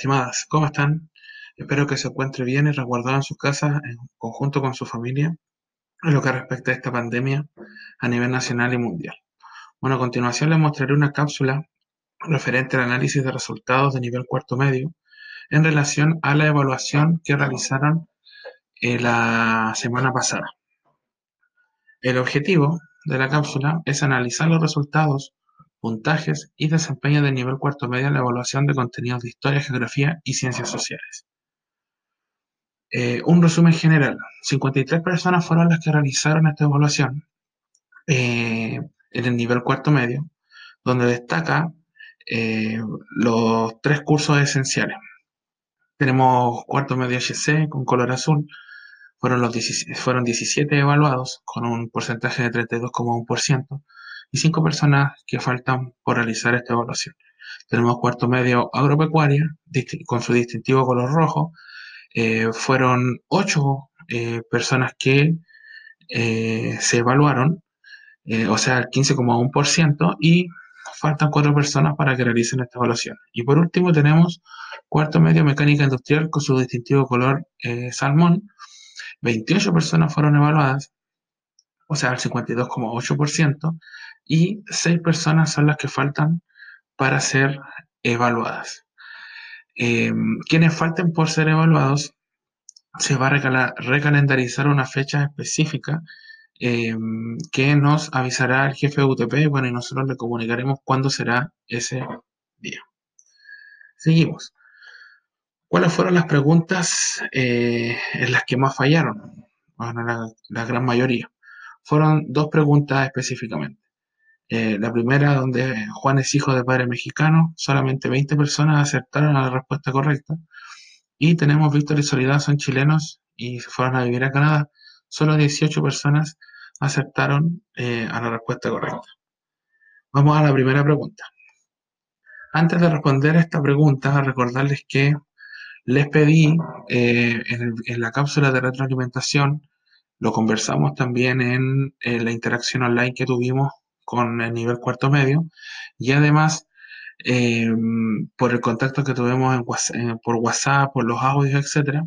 estimadas, ¿cómo están? Espero que se encuentre bien y resguardado en sus casas en conjunto con su familia en lo que respecta a esta pandemia a nivel nacional y mundial. Bueno, a continuación les mostraré una cápsula referente al análisis de resultados de nivel cuarto medio en relación a la evaluación que realizaron eh, la semana pasada. El objetivo de la cápsula es analizar los resultados puntajes y desempeño del nivel cuarto medio en la evaluación de contenidos de historia, geografía y ciencias sociales. Eh, un resumen general. 53 personas fueron las que realizaron esta evaluación eh, en el nivel cuarto medio, donde destaca eh, los tres cursos esenciales. Tenemos cuarto medio HC con color azul, fueron, los fueron 17 evaluados con un porcentaje de 32,1% y cinco personas que faltan por realizar esta evaluación. Tenemos cuarto medio agropecuaria con su distintivo color rojo. Eh, fueron ocho eh, personas que eh, se evaluaron, o sea, el 15,1%, y faltan cuatro personas para que realicen esta evaluación. Y por último tenemos cuarto medio mecánica industrial con su distintivo color salmón. 28 personas fueron evaluadas, o sea, el 52,8%, y seis personas son las que faltan para ser evaluadas. Em, quienes falten por ser evaluados, se va a recalendarizar una fecha específica em, que nos avisará el jefe de UTP bueno, y nosotros le comunicaremos cuándo será ese día. Seguimos. ¿Cuáles fueron las preguntas eh, en las que más fallaron? Bueno, la gran mayoría. Fueron dos preguntas específicamente. Eh, la primera, donde Juan es hijo de padre mexicano, solamente 20 personas aceptaron la respuesta correcta. Y tenemos Víctor y Soledad son chilenos y se fueron a vivir a Canadá. Solo 18 personas aceptaron eh, a la respuesta correcta. Vamos a la primera pregunta. Antes de responder a esta pregunta, recordarles que les pedí eh, en, la cápsula de retroalimentación, lo conversamos también en la interacción online que tuvimos con el nivel cuarto medio y además eh, por el contacto que tuvimos por WhatsApp, por los audios, etcétera,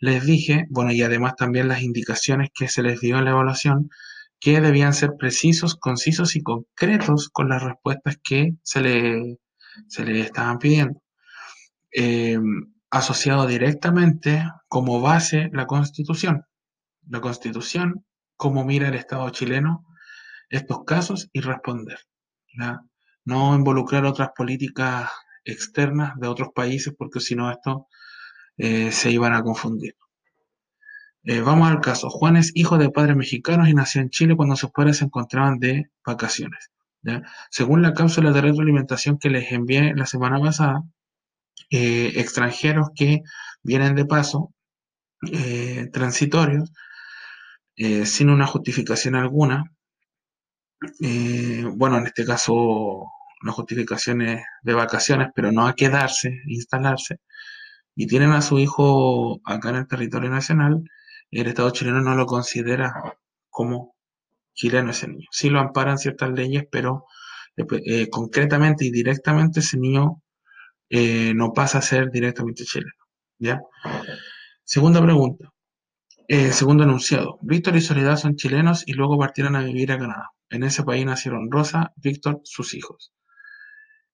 les dije, bueno, y además también las indicaciones que se les dio en la evaluación, que debían ser precisos, concisos y concretos con las respuestas que se le, se le estaban pidiendo. Eh, asociado directamente como base la Constitución. La Constitución, como mira el Estado chileno, estos casos y responder. No involucrar otras políticas externas de otros países porque si no esto eh, se iban a confundir. Eh, vamos al caso. Juan es hijo de padres mexicanos y nació en Chile cuando sus padres se encontraban de vacaciones. Según la cápsula de retroalimentación que les envié la semana pasada, eh, extranjeros que vienen de paso, transitorios, sin una justificación alguna, eh, bueno, en este caso, la justificación es de vacaciones, pero no a quedarse, instalarse, y tienen a su hijo acá en el territorio nacional, el Estado chileno no lo considera como chileno ese niño. Sí lo amparan ciertas leyes, pero eh, concretamente y directamente ese niño eh, no pasa a ser directamente chileno. ¿ya? Segunda pregunta. segundo enunciado. Víctor y Soledad son chilenos y luego partieron a vivir a Canadá. En ese país nacieron Rosa, Víctor, sus hijos.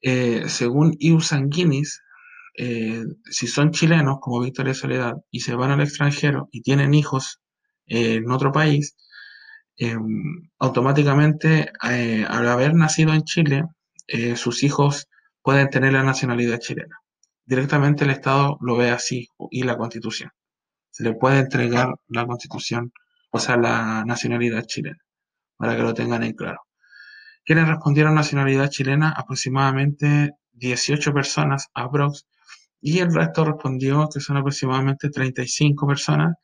Eh, según Iu Sanguinis, eh, si son chilenos como Víctor y Soledad y se van al extranjero y tienen hijos eh, en otro país, automáticamente al haber nacido en Chile, sus hijos pueden tener la nacionalidad chilena. Directamente el Estado lo ve así y la Constitución. Se le puede entregar la Constitución, o sea, la nacionalidad chilena para que lo tengan en claro. Quienes respondieron nacionalidad chilena, aproximadamente 18 personas, aprox, y el resto respondió que son aproximadamente 35 personas.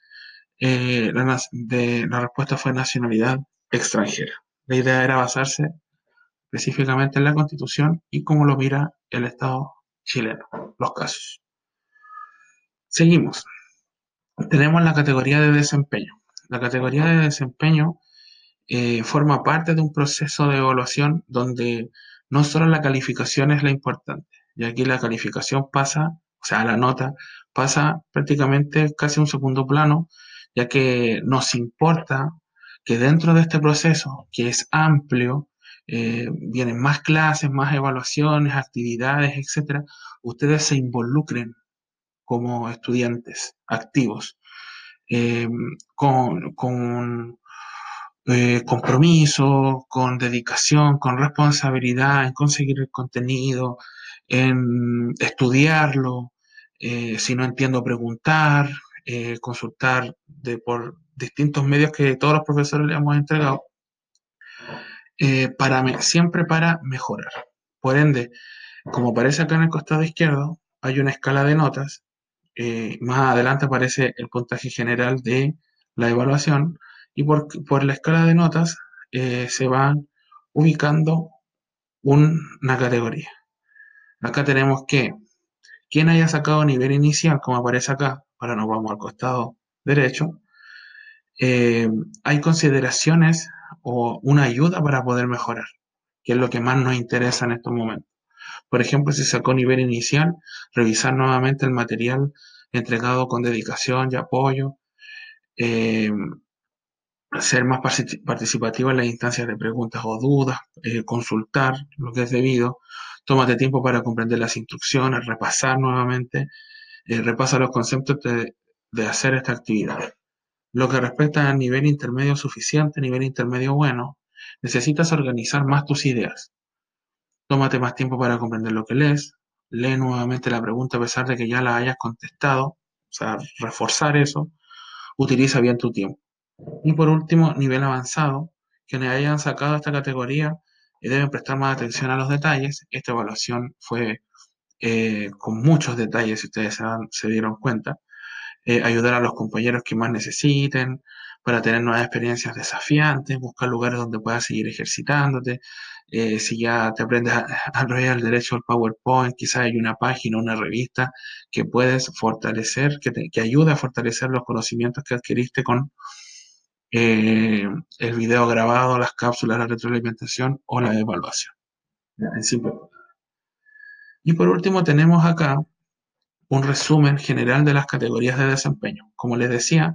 Eh, la, la respuesta fue nacionalidad extranjera. La idea era basarse específicamente en la Constitución y cómo lo mira el Estado chileno, los casos. Seguimos. Tenemos la categoría de desempeño. La categoría de desempeño eh, forma parte de un proceso de evaluación donde no solo la calificación es la importante, y aquí la calificación pasa o sea, la nota, pasa prácticamente casi un segundo plano, ya que nos importa que dentro de este proceso, que es amplio, eh, vienen más clases, más evaluaciones, actividades, etcétera, ustedes se involucren como estudiantes activos, eh, con, con eh, compromiso, con dedicación, con responsabilidad en conseguir el contenido, en estudiarlo, eh, si no entiendo preguntar, eh, consultar de, por distintos medios que todos los profesores le hemos entregado, para siempre para mejorar. Por ende, como aparece acá en el costado izquierdo, hay una escala de notas. más adelante aparece el puntaje general de la evaluación y por, por la escala de notas eh, se van ubicando una categoría. Acá tenemos que quien haya sacado nivel inicial, como aparece acá, ahora nos vamos al costado derecho, eh, hay consideraciones o una ayuda para poder mejorar, que es lo que más nos interesa en estos momentos. Por ejemplo, si sacó nivel inicial, revisar nuevamente el material entregado con dedicación y apoyo, eh, ser más participativo en las instancias de preguntas o dudas, eh, consultar lo que es debido, tómate tiempo para comprender las instrucciones, repasar nuevamente, eh, repasa los conceptos de, hacer esta actividad. Lo que respecta al nivel intermedio suficiente, nivel intermedio bueno, necesitas organizar más tus ideas. Tómate más tiempo para comprender lo que lees, lee nuevamente la pregunta a pesar de que ya la hayas contestado, o sea, reforzar eso, utiliza bien tu tiempo. Y por último, nivel avanzado, quienes hayan sacado esta categoría y deben prestar más atención a los detalles. Esta evaluación fue eh, con muchos detalles, si ustedes se, dieron cuenta. Eh, ayudar a los compañeros que más necesiten, para tener nuevas experiencias desafiantes, buscar lugares donde puedas seguir ejercitándote. Eh, si ya te aprendes a, enrollar el derecho al PowerPoint, quizás hay una página, una revista que puedes fortalecer, que, te, que a fortalecer los conocimientos que adquiriste con eh, el video grabado, las cápsulas, la retroalimentación o la evaluación. En simple. Y por último tenemos acá un resumen general de las categorías de desempeño. Como les decía,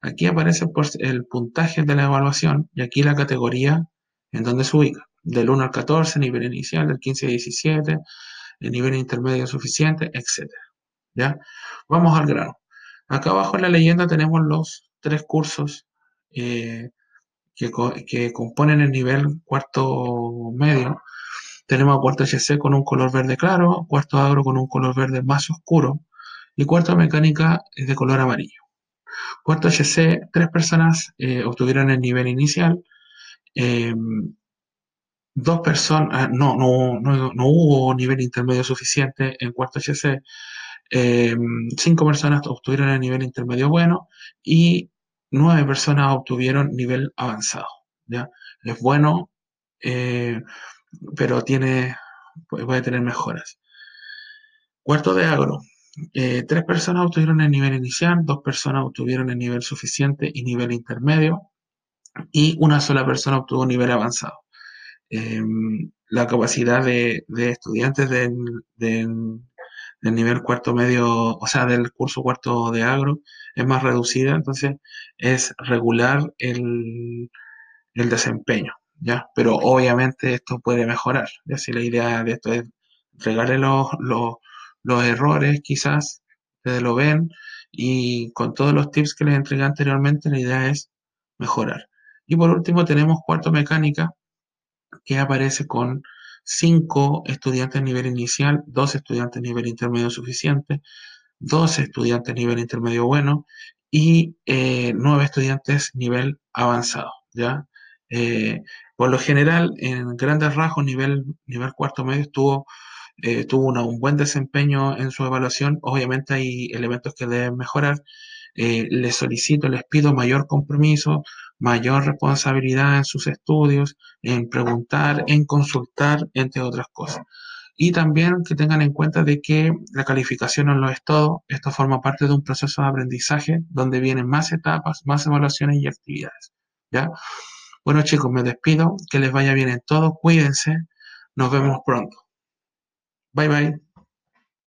aquí aparece el puntaje de la evaluación y aquí la categoría en donde se ubica. Del 1 al 14, nivel inicial, del 15 al 17, el nivel intermedio suficiente, etc. ¿Ya? Vamos al grano. Acá abajo en la leyenda tenemos los tres cursos eh, que, componen el nivel cuarto medio. Tenemos a cuarto HC con un color verde claro, cuarto agro con un color verde más oscuro y cuarto mecánica de color amarillo. Cuarto HC, tres personas eh, obtuvieron el nivel inicial. Em, dos personas, ah, no, no, no, no, hubo nivel intermedio suficiente en cuarto HC. Em, cinco personas obtuvieron el nivel intermedio bueno y nueve personas obtuvieron nivel avanzado. ¿ya? Es bueno, eh, pero tiene, puede tener mejoras. Cuarto de agro. Eh, tres personas obtuvieron el nivel inicial, dos personas obtuvieron el nivel suficiente y nivel intermedio, y una sola persona obtuvo nivel avanzado. Em, la capacidad de, estudiantes del, del nivel cuarto medio, o sea, del curso cuarto de agro, es más reducida, entonces es regular el, desempeño, ¿ya? Pero obviamente esto puede mejorar, ¿ya? Si la idea de esto es regarle los, los, errores, quizás, ustedes lo ven, y con todos los tips que les entregué anteriormente, la idea es mejorar. Y por último tenemos cuarto mecánica, que aparece con 5 estudiantes nivel inicial, 2 estudiantes nivel intermedio suficiente, 2 estudiantes nivel intermedio bueno y eh, 9 estudiantes nivel avanzado. ¿ya? Eh, por lo general, en grandes rasgos, nivel, nivel cuarto medio eh, tuvo un buen desempeño en su evaluación. Obviamente hay elementos que deben mejorar. Eh, les solicito, les pido mayor compromiso, mayor responsabilidad en sus estudios, en preguntar, en consultar, entre otras cosas. Y también que tengan en cuenta de que la calificación no lo es todo, esto forma parte de un proceso de aprendizaje donde vienen más etapas, más evaluaciones y actividades. ¿ya? Bueno chicos, me despido, que les vaya bien en todo, cuídense, nos vemos pronto. Bye bye.